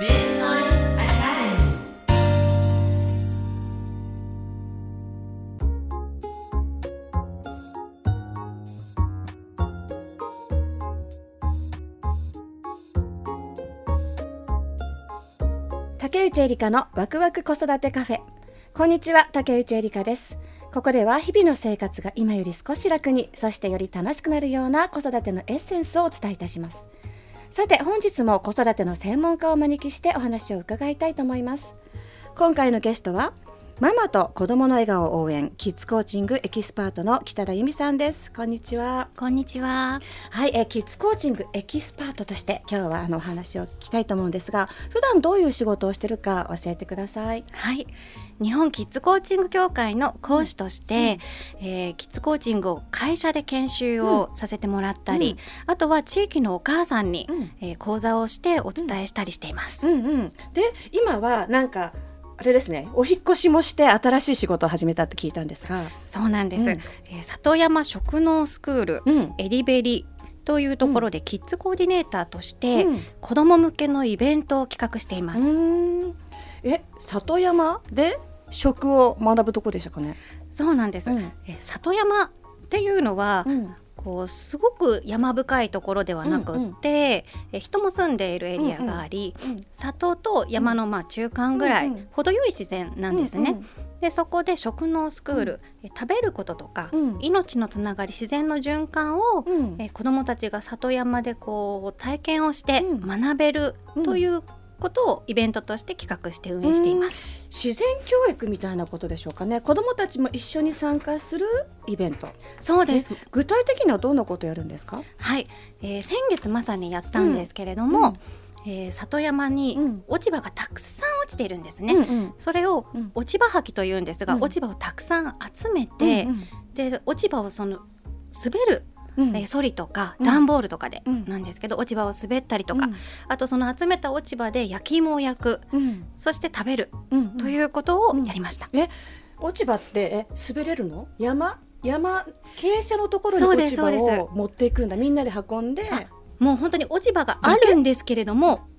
竹内エリカのワクワク子育てカフェ。こんにちは竹内エリカです。ここでは日々の生活が今より少し楽にそしてより楽しくなるような子育てのエッセンスをお伝えいたします。さて本日も子育ての専門家をお招きしてお話を伺いたいと思います今回のゲストはママと子供の笑顔を応援キッズコーチングエキスパートの北田由美さんですこんにちはこんにちは。はい、えーキッズコーチングエキスパートとして今日はあのお話を聞きたいと思うんですが普段どういう仕事をしてるか教えてくださいはい。日本キッズコーチング協会の講師として、えーキッズコーチングを会社で研修をさせてもらったり、あとは地域のお母さんに、うん。えー講座をしてお伝えしたりしています。うんうん、で今はなんかあれですねお引っ越しもして新しい仕事を始めたって聞いたんですが、そうなんです。うん。えー里山食農スクール、うん。エリベリというところでキッズコーディネーターとして、うん。子ども向けのイベントを企画しています。え里山で食を学ぶとこでしたかね？そうなんです。うん。えー里山っていうのは、うん。こうすごく山深いところではなくって、え人も住んでいるエリアがあり、里と山のまあ中間ぐらい、うんうん程よい自然なんですね。でそこで食農スクール、え食べることとか、うん。命のつながり自然の循環を、うん。うんえ子どもたちが里山でこう体験をしてうん。学べるということをイベントとして企画して運営しています。自然教育みたいなことでしょうかね。子どもたちも一緒に参加するイベント。そうです。具体的にはどんなことやるんですか？はい、えー先月まさにやったんですけれども、えー里山にうん。落ち葉がたくさん落ちているんですね。うんうん。それをうん。落ち葉履きというんですが、うん。落ち葉をたくさん集めて、うんで落ち葉をその滑る、うんえーソリとかうん。段ボールとかでうん。なんですけど、落ち葉を滑ったりとか、うん。あとその集めた落ち葉で焼き芋を焼くうん。そして食べるうんということをやりました。落ち葉ってえ滑れるの？山？山？傾斜のところに落ち葉を持っていくんだ。みんなで運んで。あもう本当に落ち葉があるんですけれども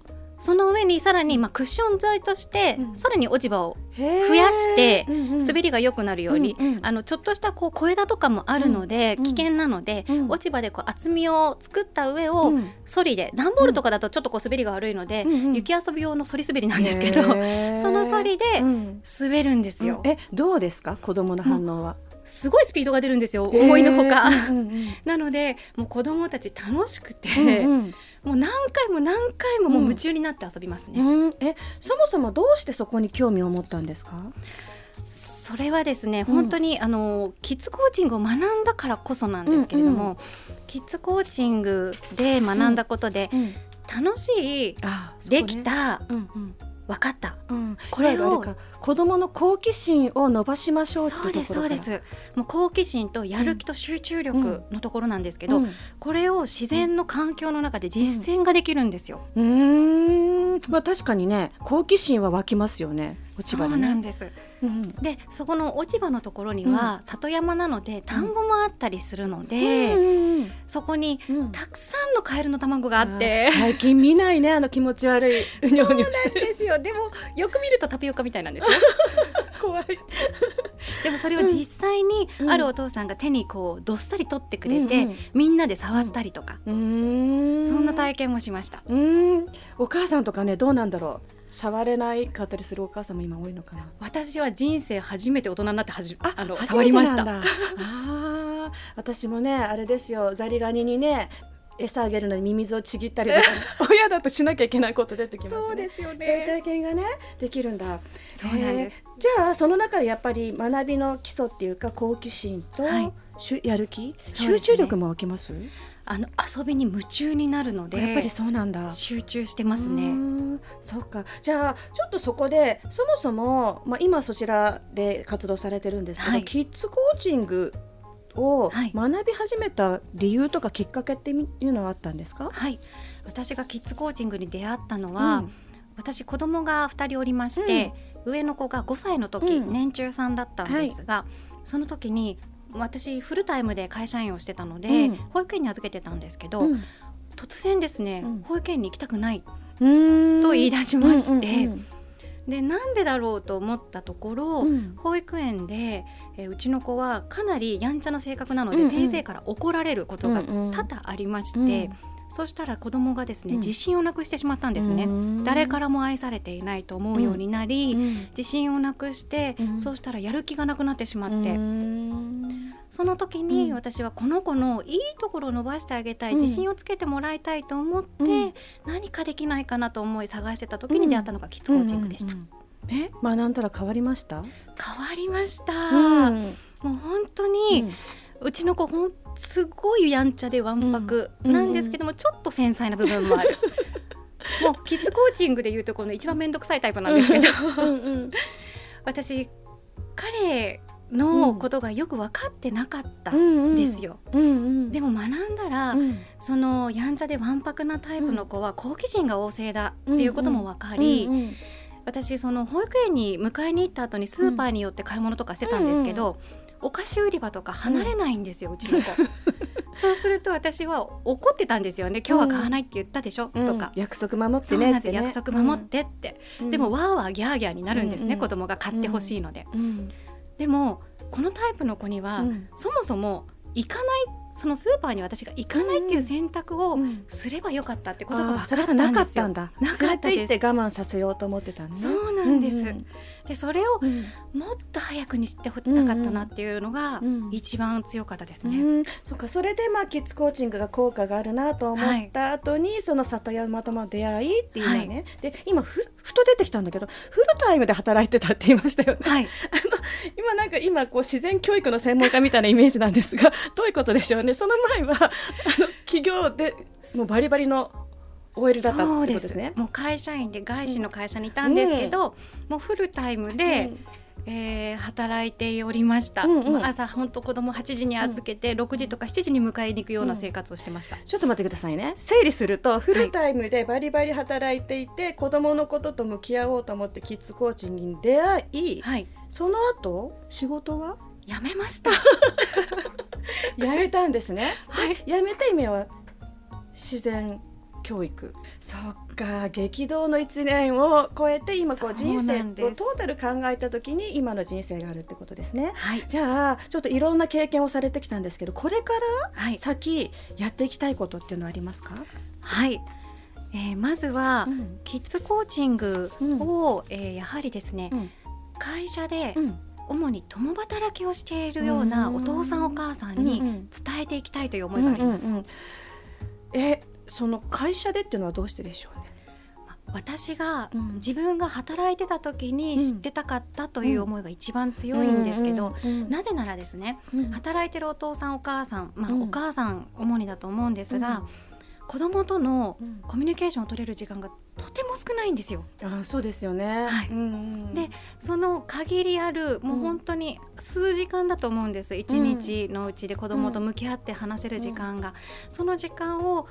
その上にさらにまあクッション材として、うん。さらに落ち葉を増増やして滑滑りが良くなるように、あのちょっとしたこう小枝とかもあるので、うん危険なので、うん落ち葉でこう厚みを作った上を、うん。ソリで段ボールとかだとちょっとこう滑りが悪いので、雪遊び用のソリ滑りなんですけど、そのソリでうん。滑るんですよ、えどうですか？子供の反応は。すごいスピードが出るんですよ思いのほか、なのでもう子供たち楽しくて、もう何回も何回ももう夢中になって遊びますね、うん。えそもそもどうしてそこに興味を持ったんですか？それはですね、うん本当にあのキッズコーチングを学んだからこそなんですけれども、うんうキッズコーチングで学んだことで、うん楽しいあできた、うんうん分かった。うん。これを子供の好奇心を伸ばしましょうそうですそうです。もう好奇心とやる気と集中力のところなんですけど、ろからこれを自然の環境の中で実践ができるんですよ。うんうーん。まあ確かにね好奇心は湧きますよね落ち葉そうなんです。うんでそこの落ち葉のところには、里山なので田ん。ぼもあったりするので、うんそこにうん。たくさんのカエルの卵があって。最近見ないねあの気持ち悪い。そうなんですよ。でもよく見るとタピオカみたいなんですよ。怖いでもそれを実際にうん。あるお父さんが手にこうどっさり取ってくれて、うんうんみんなで触ったりとか、うーん。そんな体験もしました。うーん。お母さんとかねどうなんだろう。触れないかったりするお母さんも今多いのかな。私は人生初めて大人になってはじあの初触りました。あー。私もねあれですよ。ザリガニにね餌あげるのにミミズをちぎったりとか 親だとしなきゃいけないこと出てきますね。すよそういう体験がねできるんだ。そうなんです。へーじゃあその中でやっぱり学びの基礎っていうか好奇心と、はい。やる気、ね。集中力も湧きます？あの遊びに夢中になるのでやっぱりそうなんだ。集中してますね。ん。そうか。じゃあちょっとそこでそもそも、まあ、今そちらで活動されてるんですけど、はい。キッズコーチングをはい。学び始めた理由とかきっかけっていうのはあったんですか、はい。私がキッズコーチングに出会ったのは、うん。私子供が2人おりまして、上の子が5歳の時、うん。年中さんだったんですが、その時に私フルタイムで会社員をしてたので、うん。保育園に預けてたんですけど、うん。突然ですね、うん。保育園に行きたくないうん。と言い出しましてうんでなんでだろうと思ったところ、うん。うん保育園で、えーうちの子はかなりやんちゃな性格なので、うんうん。先生から怒られることがうんうん。多々ありまして、うん。そしたら子供がですね、うん。自信をなくしてしまったんですね、うん。誰からも愛されていないと思うようになり、うん。自信をなくして、うん。そうしたらやる気がなくなってしまって、うんその時うん。に私はこの子のいいところを伸ばしてあげたい、うん。自信をつけてもらいたいと思って、うん。何かできないかなと思い探してた時に出会ったのがキッズコーチングでした、え？学んだら変わりました？変わりました、うん。もう本当に、うちの子ほんすごいやんちゃでわんぱくうん。なんですけども、ちょっと繊細な部分もある。もうキッズコーチングでいうとこの一番面倒くさいタイプなんですけど。私彼のことがよく分かってなかったうんん。ですよ、でも学んだら、うん。そのやんちゃでわんぱくなタイプの子は好奇心が旺盛だっていうことも分かり、うんうん私その保育園に迎えに行った後にスーパーに寄って買い物とかしてたんですけど、お菓子売り場とか離れないんですよ、うちの子。そうすると私は怒ってたんですよね。今日は買わないって言ったでしょ、うん。とか。約束守ってねってね。約束守ってって、うん。でもわーわーギャーギャーになるんですね、うん。うん子供が買ってほしいので、うんでもこのタイプの子には、うん。そもそも行かないそのスーパーに私が行かないっていう選択をうん。すればよかったってことが分かったそれがなんかですよったんだ。なかったです。って我慢させようと思ってたんね。そうなんです、うんでそれをうん。もっと早くに知ってほったかったなっていうのがうん。一番強かったですね。うん、そっかそれでまあキッズコーチングが効果があるなと思った後に、その里山とも出会いっていうのね、で今ふふと出てきたんだけどフルタイムで働いてたって言いましたよね。はい、今なんか今こう自然教育の専門家みたいなイメージなんですが どういうことでしょうね？その前は あの企業でもうバリバリの OL だったってことですすね。もう会社員で外資の会社にいたんですけど、もうフルタイムで、えー働いておりました、うんうん。朝本当子供8時に預けて、6時とか7時に迎えに行くような生活をしてました、ちょっと待ってくださいね。整理するとフルタイムでバリバリ働いていて、子供のことと向き合おうと思ってキッズコーチに出会い、はい。その後仕事は？やめました。辞めたんですね。はい。辞めて今は自然教育。そっか激動の一年を超えて今こう人生をトータル考えた時に今の人生があるってことですね。はい。じゃあちょっといろんな経験をされてきたんですけどこれからはい。先やっていきたいことっていうのはありますか？はい、えーまずは、うん。キッズコーチングを、えーやはりですね、うん。会社でうん。主に共働きをしているようなうん。お父さんお母さんにうんうん。伝えていきたいという思いがあります。うんうんうん。えその会社でっていうのはどうしてでしょうね？ま私がうん自分が働いてた時に知ってたかったという思いが一番強いんですけど、なぜならですねうん。働いてるお父さんお母さん、まあうん。お母さん主にだと思うんですが、子供とのうん。コミュニケーションを取れる時間がとても少ないんですよ。あそうですよね。はい。でその限りあるもう本当に数時間だと思うんです。一日のうちで子供と向き合って話せる時間が、その時間を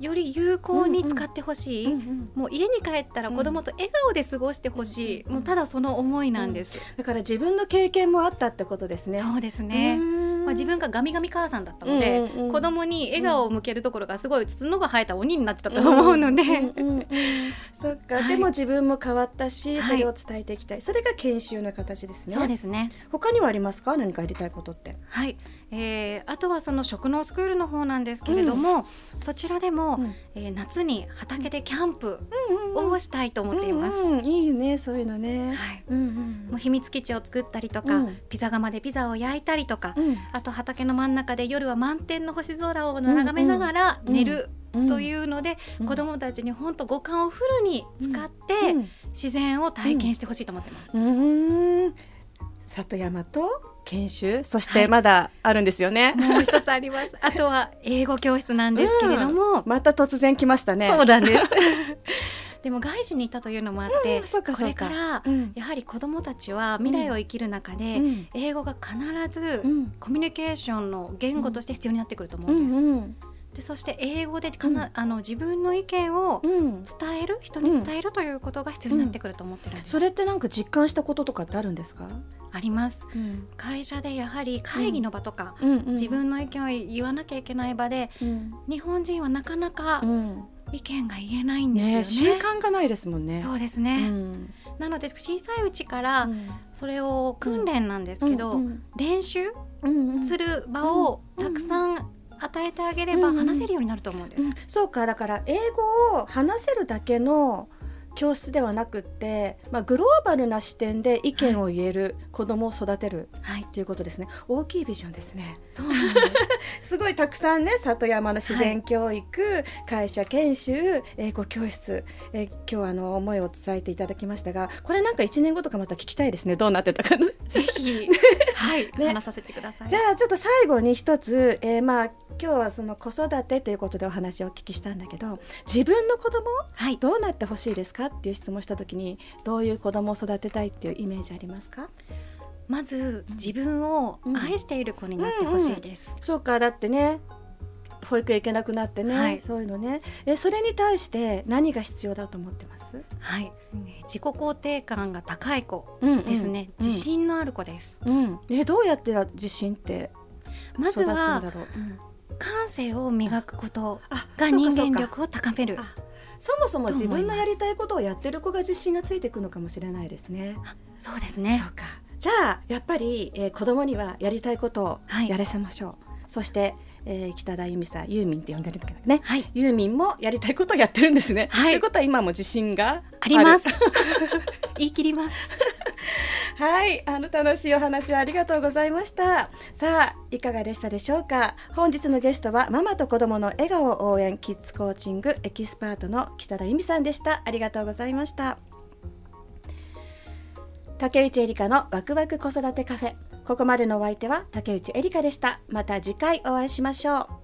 より有効に使ってほしい、うんうん。もう家に帰ったら子供と笑顔で過ごしてほしい、うんもうただその思いなんです、だから自分の経験もあったってことですね。そうですね、まあ、自分がガミガミ母さんだったので、うんうんうん子供に笑顔を向けるところがすごい角が生えた鬼になってたと思うので、うんうんうんそっか、はい。でも自分も変わったし、はい。それを伝えていきたい。それが研修の形ですね。そうですね。他にはありますか？何かやりたいことって。はい、えーあとはその食農スクールの方なんですけれども、そちらでも、うん。えー夏に畑でキャンプをしたいと思っています。うんうんいいね、そういうのね。はい、うんうん。もう秘密基地を作ったりとか、うん。ピザ窯でピザを焼いたりとか、うんあと畑の真ん中で夜は満天の星空を眺めながらうん寝るうんというので、うん子どもたちに本当五感をフルに使って、うん自然を体験してほしいと思ってます。うん里山と研修、そしはいてまだあるんですよね。もう一つあります。あとは英語教室なんですけれども、また突然来ましたね。そうなんです。でも外資にいたというのもあって、うんそうかこれかからうん。やはり子どもたちは未来を生きる中で、うん。英語が必ずうん。コミュニケーションの言語として必要になってくると思ううんです。んうんでそして英語でかな、うん。あの自分の意見をうん。伝える人に伝えるということが必要になってくると思ってるんです。それってなんか実感したこととかってあるんですか？あります。うん。会社でやはり会議の場とか、うんうん。自分の意見を言わなきゃいけない場でうん。日本人はなかなかうん意見が言えないんですよね。ね習慣がないですもんね。そうですうね、ん。なので小さいうちからうん。それを訓練なんですけど、うん練習うんうん。する場をたくさん与えてあげればうん話せるようになると思うんです。うんそうかだから英語を話せるだけの教室ではなくって、まあ、グローバルな視点で意見を言える子供を育てるはい、ということですね。大きいビジョンですね。そうなんです。すごいたくさんね里山の自然教育、会社研修英語教室、えー今日はあの思いを伝えていただきましたがこれなんか1年後とかまた聞きたいですね。どうなってたかねぜひ、はい、ね話させてください。じゃあちょっと最後に一つ、えーまあ今日はその子育てということでお話をお聞きしたんだけど自分の子供はい、どうなってほしいですか？っていう質問をした時にどういう子供を育てたいっていうイメージありますか？まず自分を愛している子になってほしいです。そうかだってね保育園行けなくなってね、はい。そういうのね。えそれに対して何が必要だと思ってます、はい、えー自己肯定感が高い子うんですね。うん。自信のある子です。うん、えどうやってら自信ってまず育つんだはろう、うん。感性を磨くことあが人間力を高める。あそもそも自分のやりたいことをやってる子が自信がついていくのかもしれないですね。そうですね。そう。かじゃあやっぱり、えー、子供にはやりたいことをはいやらせましょう、そして、えー、北田由美さんユーミンって呼んでるんだけどねはい、ユーミンもやりたいことをやってるんですね。はいということは今も自信があります。言い切ります。はい、あの楽しいお話をありがとうございました。さあ、いかがでしたでしょうか。本日のゲストはママと子供の笑顔を応援キッズコーチングエキスパートの北田由美さんでした。ありがとうございました。竹内エリカのワクワク子育てカフェ。ここまでのお相手は竹内エリカでした。また次回お会いしましょう。